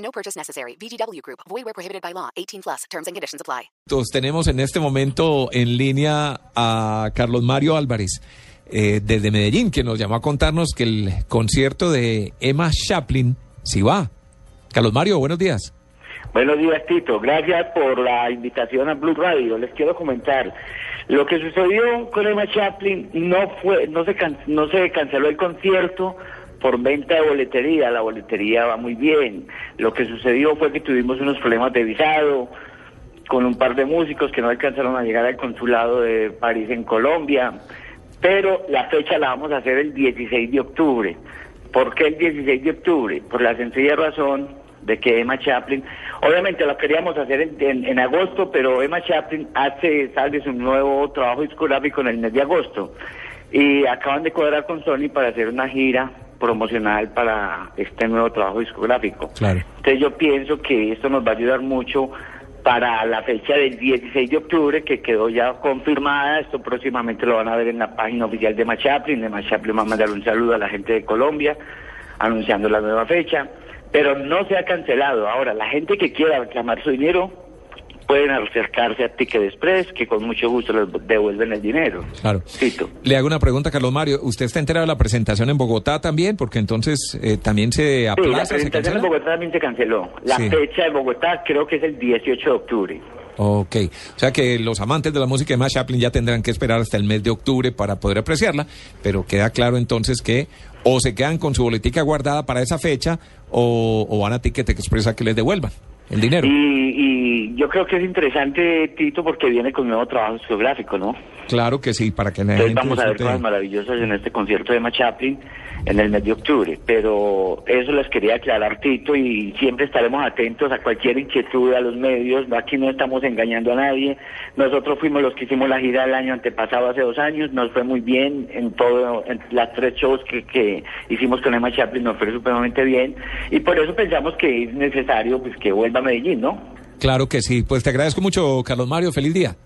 No purchase necessary. VGW Group. Void where prohibited by law. 18 plus. Terms and conditions apply. Entonces, tenemos en este momento en línea a Carlos Mario Álvarez eh, desde Medellín, que nos llamó a contarnos que el concierto de Emma Chaplin sí va. Carlos Mario, buenos días. Buenos días, Tito. Gracias por la invitación a Blue Radio. Les quiero comentar. Lo que sucedió con Emma Chaplin no fue, no se, can- no se canceló el concierto por venta de boletería. La boletería va muy bien. Lo que sucedió fue que tuvimos unos problemas de visado con un par de músicos que no alcanzaron a llegar al consulado de París en Colombia. Pero la fecha la vamos a hacer el 16 de octubre. ¿Por qué el 16 de octubre? Por la sencilla razón de que Emma Chaplin, obviamente lo queríamos hacer en, en- en agosto, pero Emma Chaplin hace, sale su nuevo trabajo discográfico en el mes de agosto y acaban de cuadrar con Sony para hacer una gira promocional para este nuevo trabajo discográfico. Claro. Entonces yo pienso que esto nos va a ayudar mucho para la fecha del 16 de octubre que quedó ya confirmada, esto próximamente lo van a ver en la página oficial de Machaplin, de Machaplin va a mandar un saludo a la gente de Colombia anunciando la nueva fecha, pero no se ha cancelado. Ahora, la gente que quiera reclamar su dinero pueden acercarse a Ticket Express, que con mucho gusto les devuelven el dinero. Claro. Tito. Le hago una pregunta, Carlos Mario. ¿Usted está enterado de la presentación en Bogotá también? Porque entonces eh, también se Sí, la aplaza, se presentación en Bogotá también se canceló. La Sí. fecha de Bogotá creo que es el 18 de octubre. Ok, o sea que los amantes de la música de Emma Chaplin ya tendrán que esperar hasta el mes de octubre para poder apreciarla, pero queda claro entonces que o se quedan con su boletica guardada para esa fecha o, o van a Ticket Express a que les devuelvan el dinero. Y yo creo que es interesante, Tito, porque viene con nuevo trabajo discográfico, ¿no? Claro que sí, para que la Entonces gente vamos a ver cosas maravillosas en este concierto de Emma Chaplin en el mes de octubre. Pero eso les quería aclarar, Tito, y siempre estaremos atentos a cualquier inquietud a los medios. Aquí no estamos engañando a nadie. Nosotros fuimos los que hicimos la gira el año antepasado, hace dos años. Nos fue muy bien en todo, en las tres shows que, que hicimos con Emma Chaplin, nos fue supremamente bien. Y por eso pensamos que es necesario pues que vuelva a Medellín, ¿no? Claro que sí, pues te agradezco mucho, Carlos Mario, feliz día.